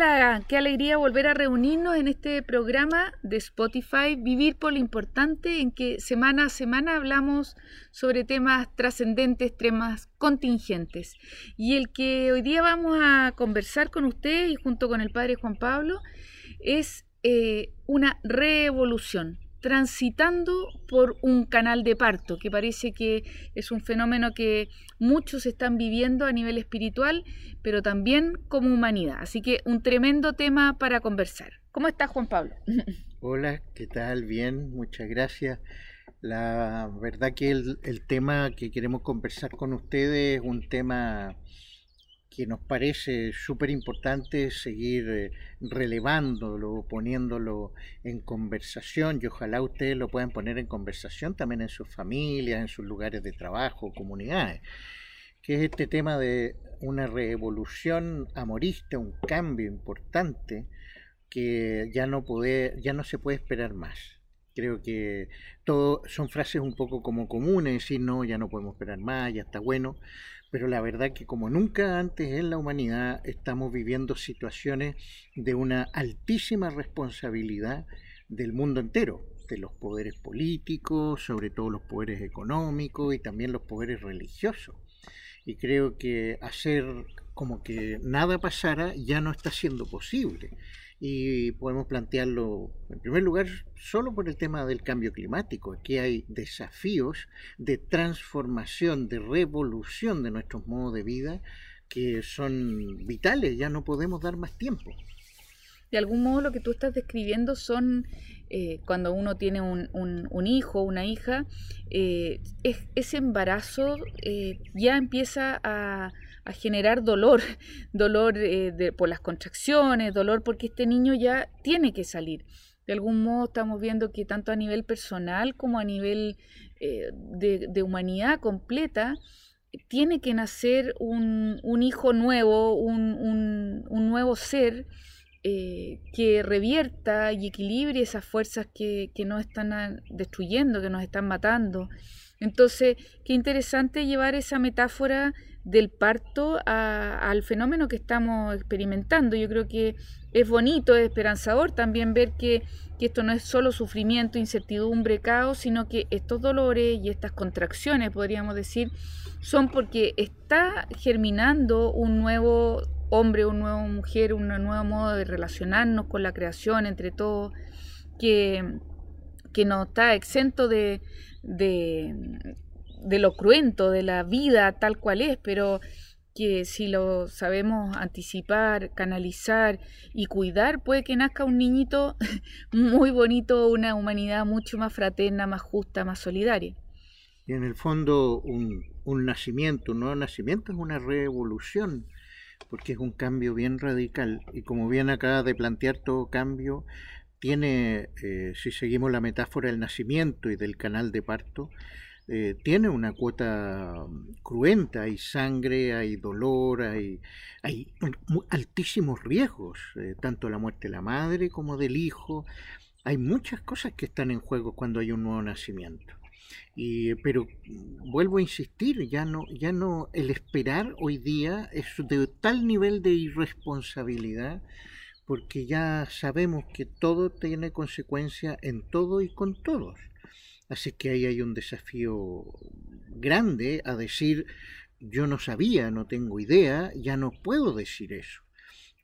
Hola, qué alegría volver a reunirnos en este programa de Spotify, Vivir por lo Importante, en que semana a semana hablamos sobre temas trascendentes, temas contingentes. Y el que hoy día vamos a conversar con usted y junto con el Padre Juan Pablo es eh, una revolución transitando por un canal de parto, que parece que es un fenómeno que muchos están viviendo a nivel espiritual, pero también como humanidad. Así que un tremendo tema para conversar. ¿Cómo estás, Juan Pablo? Hola, ¿qué tal? Bien, muchas gracias. La verdad que el, el tema que queremos conversar con ustedes es un tema que nos parece súper importante seguir eh, relevándolo, poniéndolo en conversación y ojalá ustedes lo puedan poner en conversación también en sus familias, en sus lugares de trabajo, comunidades, que es este tema de una revolución amorista, un cambio importante que ya no, puede, ya no se puede esperar más. Creo que todo son frases un poco como comunes, decir no, ya no podemos esperar más, ya está bueno, pero la verdad que como nunca antes en la humanidad estamos viviendo situaciones de una altísima responsabilidad del mundo entero, de los poderes políticos, sobre todo los poderes económicos y también los poderes religiosos. Y creo que hacer como que nada pasara ya no está siendo posible y podemos plantearlo en primer lugar solo por el tema del cambio climático. Aquí hay desafíos de transformación, de revolución de nuestros modos de vida que son vitales, ya no podemos dar más tiempo. De algún modo lo que tú estás describiendo son eh, cuando uno tiene un, un, hijo, una hija, eh, ese embarazo eh, ya empieza a, a generar dolor, dolor eh, por las contracciones, dolor porque este niño ya tiene que salir. De algún modo estamos viendo que tanto a nivel personal como a nivel eh, de, humanidad completa, tiene que nacer un, hijo nuevo, un, nuevo ser eh, que revierta y equilibre esas fuerzas que, que nos están destruyendo, que nos están matando. Entonces, qué interesante llevar esa metáfora del parto al fenómeno que estamos experimentando. Yo creo que es bonito, es esperanzador también ver que, esto no es solo sufrimiento, incertidumbre, caos, sino que estos dolores y estas contracciones, podríamos decir, son porque está germinando un nuevo hombre, una nueva mujer, un nuevo modo de relacionarnos con la creación entre todos, que, que no está exento de, de lo cruento de la vida tal cual es, pero que si lo sabemos anticipar, canalizar y cuidar, puede que nazca un niñito muy bonito, una humanidad mucho más fraterna, más justa, más solidaria. Y en el fondo un, un nacimiento, un nuevo nacimiento es una revolución, porque es un cambio bien radical. Y como bien acaba de plantear todo cambio, tiene, eh, si seguimos la metáfora del nacimiento y del canal de parto, eh, tiene una cuota mm, cruenta, hay sangre, hay dolor, hay, hay altísimos riesgos, eh, tanto la muerte de la madre como del hijo. Hay muchas cosas que están en juego cuando hay un nuevo nacimiento. Y, pero mm, vuelvo a insistir, ya no, ya no, el esperar hoy día es de tal nivel de irresponsabilidad porque ya sabemos que todo tiene consecuencia en todo y con todos. Así que ahí hay un desafío grande a decir, yo no sabía, no tengo idea, ya no puedo decir eso.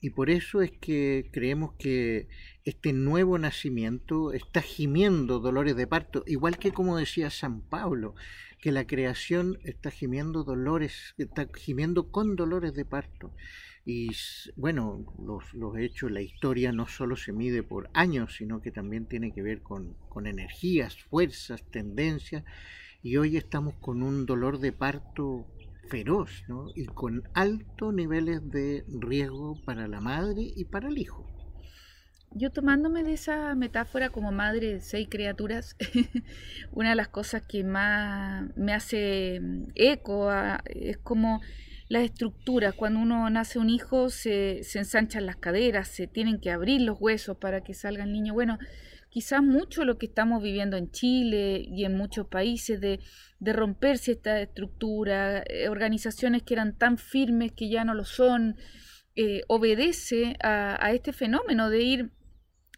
Y por eso es que creemos que este nuevo nacimiento está gimiendo dolores de parto, igual que como decía San Pablo, que la creación está gimiendo dolores, está gimiendo con dolores de parto. Y bueno, los, los, hechos, la historia no solo se mide por años, sino que también tiene que ver con, con energías, fuerzas, tendencias. Y hoy estamos con un dolor de parto feroz ¿no? y con altos niveles de riesgo para la madre y para el hijo. Yo tomándome de esa metáfora como madre de seis criaturas, una de las cosas que más me hace eco es como las estructuras. Cuando uno nace un hijo se, se ensanchan las caderas, se tienen que abrir los huesos para que salga el niño. Bueno, quizás mucho lo que estamos viviendo en Chile y en muchos países de, de romperse esta estructura, eh, organizaciones que eran tan firmes que ya no lo son, eh, obedece a, este fenómeno de ir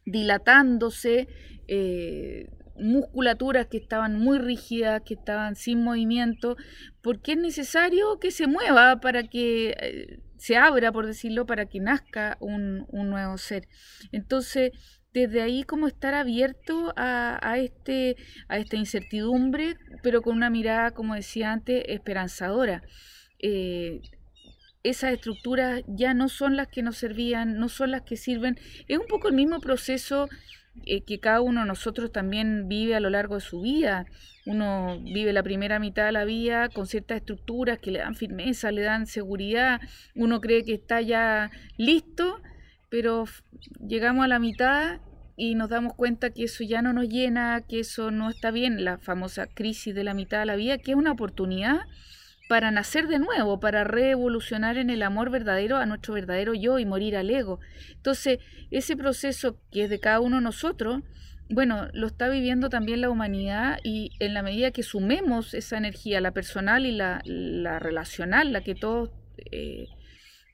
dilatándose, eh, musculaturas que estaban muy rígidas, que estaban sin movimiento, porque es necesario que se mueva para que eh, se abra, por decirlo, para que nazca un, nuevo ser. Entonces, desde ahí como estar abierto a, este, a esta incertidumbre, pero con una mirada, como decía antes, esperanzadora. Eh, esas estructuras ya no son las que nos servían, no son las que sirven. Es un poco el mismo proceso eh, que cada uno de nosotros también vive a lo largo de su vida. Uno vive la primera mitad de la vida con ciertas estructuras que le dan firmeza, le dan seguridad. Uno cree que está ya listo, pero llegamos a la mitad y nos damos cuenta que eso ya no nos llena, que eso no está bien, la famosa crisis de la mitad de la vida, que es una oportunidad para nacer de nuevo, para revolucionar en el amor verdadero a nuestro verdadero yo y morir al ego. Entonces, ese proceso que es de cada uno de nosotros, bueno, lo está viviendo también la humanidad y en la medida que sumemos esa energía, la personal y la, relacional, la que todos eh,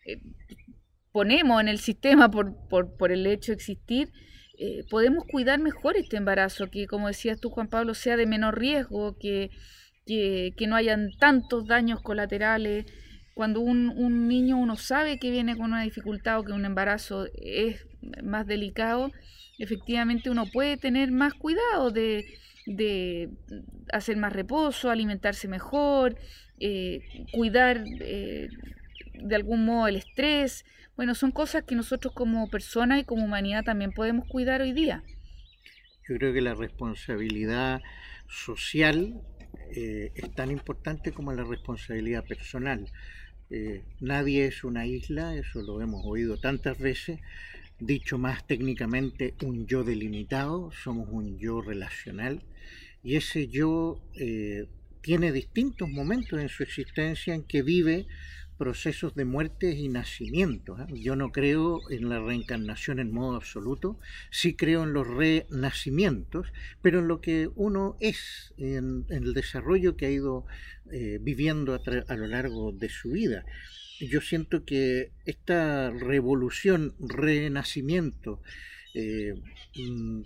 eh, ponemos en el sistema por, por, el hecho de existir, eh, podemos cuidar mejor este embarazo, que como decías tú, Juan Pablo, sea de menor riesgo, que que, no hayan tantos daños colaterales. Cuando un, niño uno sabe que viene con una dificultad o que un embarazo es más delicado, efectivamente uno puede tener más cuidado de, hacer más reposo, alimentarse mejor, eh, cuidar eh, de algún modo el estrés. Bueno, son cosas que nosotros como personas y como humanidad también podemos cuidar hoy día. Yo creo que la responsabilidad social eh, es tan importante como la responsabilidad personal. Eh, nadie es una isla, eso lo hemos oído tantas veces, dicho más técnicamente, un yo delimitado, somos un yo relacional, y ese yo eh, tiene distintos momentos en su existencia en que vive procesos de muerte y nacimiento. ¿eh? Yo no creo en la reencarnación en modo absoluto, sí creo en los renacimientos, pero en lo que uno es, en, el desarrollo que ha ido eh, viviendo a, lo largo de su vida. Yo siento que esta revolución, renacimiento, eh, mm,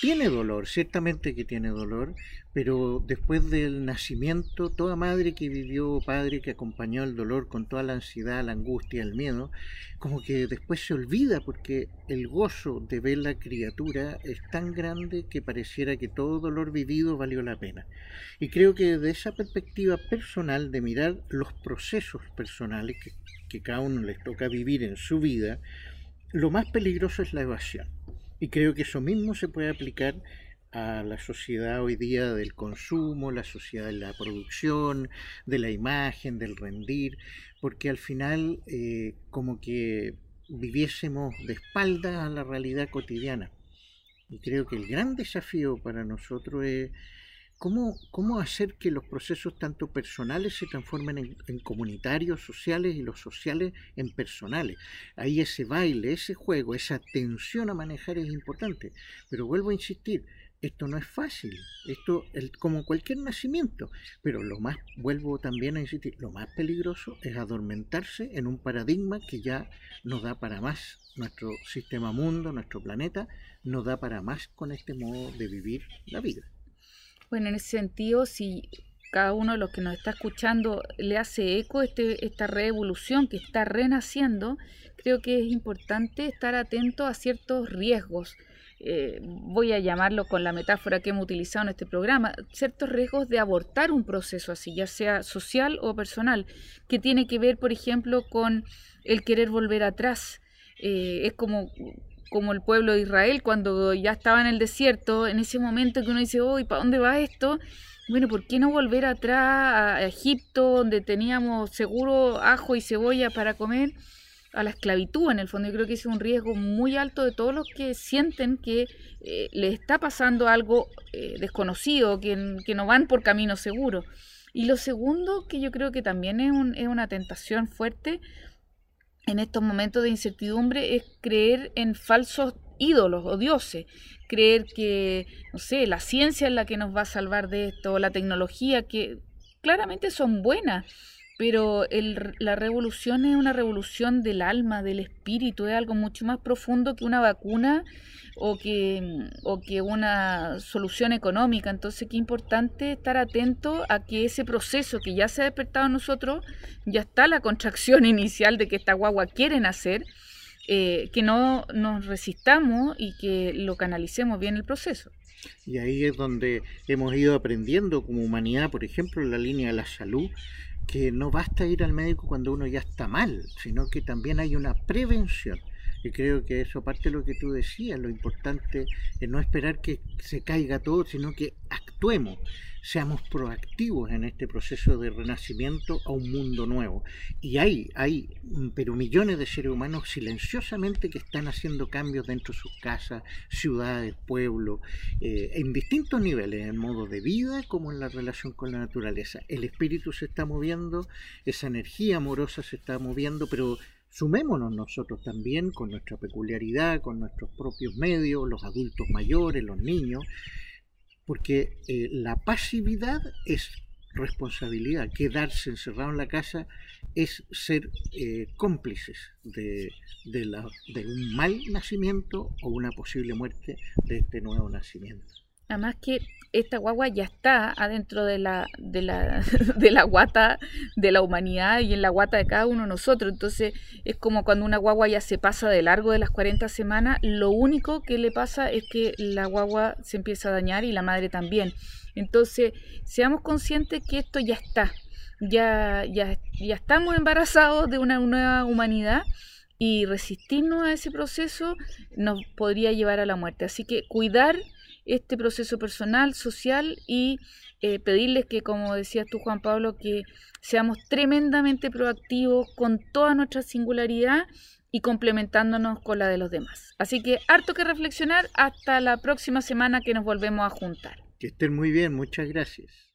tiene dolor, ciertamente que tiene dolor, pero después del nacimiento, toda madre que vivió, padre que acompañó el dolor con toda la ansiedad, la angustia, el miedo, como que después se olvida porque el gozo de ver la criatura es tan grande que pareciera que todo dolor vivido valió la pena. Y creo que desde esa perspectiva personal de mirar los procesos personales que, que cada uno les toca vivir en su vida, lo más peligroso es la evasión. Y creo que eso mismo se puede aplicar a la sociedad hoy día del consumo, la sociedad de la producción, de la imagen, del rendir, porque al final eh, como que viviésemos de espaldas a la realidad cotidiana. Y creo que el gran desafío para nosotros es cómo, cómo hacer que los procesos tanto personales se transformen en, comunitarios, sociales y los sociales en personales. Ahí ese baile, ese juego, esa tensión a manejar es importante. Pero vuelvo a insistir, esto no es fácil, esto es como cualquier nacimiento, pero lo más, vuelvo también a insistir, lo más peligroso es adormentarse en un paradigma que ya no da para más. Nuestro sistema mundo, nuestro planeta, no da para más con este modo de vivir la vida. Bueno, en ese sentido, si cada uno de los que nos está escuchando le hace eco este, esta revolución que está renaciendo, creo que es importante estar atento a ciertos riesgos eh, voy a llamarlo con la metáfora que hemos utilizado en este programa, ciertos riesgos de abortar un proceso así, ya sea social o personal, que tiene que ver, por ejemplo, con el querer volver atrás. Eh, es como, como el pueblo de Israel cuando ya estaba en el desierto, en ese momento que uno dice, uy, ¿para dónde va esto? Bueno, ¿por qué no volver atrás a Egipto, donde teníamos seguro ajo y cebolla para comer? a la esclavitud en el fondo. Yo creo que es un riesgo muy alto de todos los que sienten que eh, les está pasando algo eh, desconocido, que, no van por camino seguro. Y lo segundo, que yo creo que también es, es una tentación fuerte en estos momentos de incertidumbre, es creer en falsos ídolos o dioses, creer que, no sé, la ciencia es la que nos va a salvar de esto, la tecnología, que claramente son buenas, pero el, la revolución es una revolución del alma, del espíritu, es algo mucho más profundo que una vacuna o que, o que una solución económica. Entonces, qué importante estar atento a que ese proceso que ya se ha despertado en nosotros, ya está la contracción inicial de que esta guagua quieren hacer, eh, que no nos resistamos y que lo canalicemos bien el proceso. Y ahí es donde hemos ido aprendiendo como humanidad, por ejemplo, en la línea de la salud, que no basta ir al médico cuando uno ya está mal, sino que también hay una prevención. Y creo que eso parte de lo que tú decías, lo importante es no esperar que se caiga todo, sino que actuemos, seamos proactivos en este proceso de renacimiento a un mundo nuevo. Y hay, hay, pero millones de seres humanos silenciosamente que están haciendo cambios dentro de sus casas, ciudades, pueblos, eh, en distintos niveles, en modo de vida como en la relación con la naturaleza. El espíritu se está moviendo, esa energía amorosa se está moviendo, pero Sumémonos nosotros también con nuestra peculiaridad, con nuestros propios medios, los adultos mayores, los niños, porque eh, la pasividad es responsabilidad, quedarse encerrado en la casa es ser eh, cómplices de, de, un mal nacimiento o una posible muerte de este nuevo nacimiento. Además que esta guagua ya está adentro de la, de la, de la guata de la humanidad y en la guata de cada uno de nosotros. Entonces es como cuando una guagua ya se pasa de largo de las 40 semanas, lo único que le pasa es que la guagua se empieza a dañar y la madre también. Entonces seamos conscientes que esto ya está. Ya, ya, ya estamos embarazados de una nueva humanidad y resistirnos a ese proceso nos podría llevar a la muerte. Así que cuidar este proceso personal, social y eh, pedirles que, como decías tú, Juan Pablo, que seamos tremendamente proactivos con toda nuestra singularidad y complementándonos con la de los demás. Así que harto que reflexionar hasta la próxima semana que nos volvemos a juntar. Que estén muy bien, muchas gracias.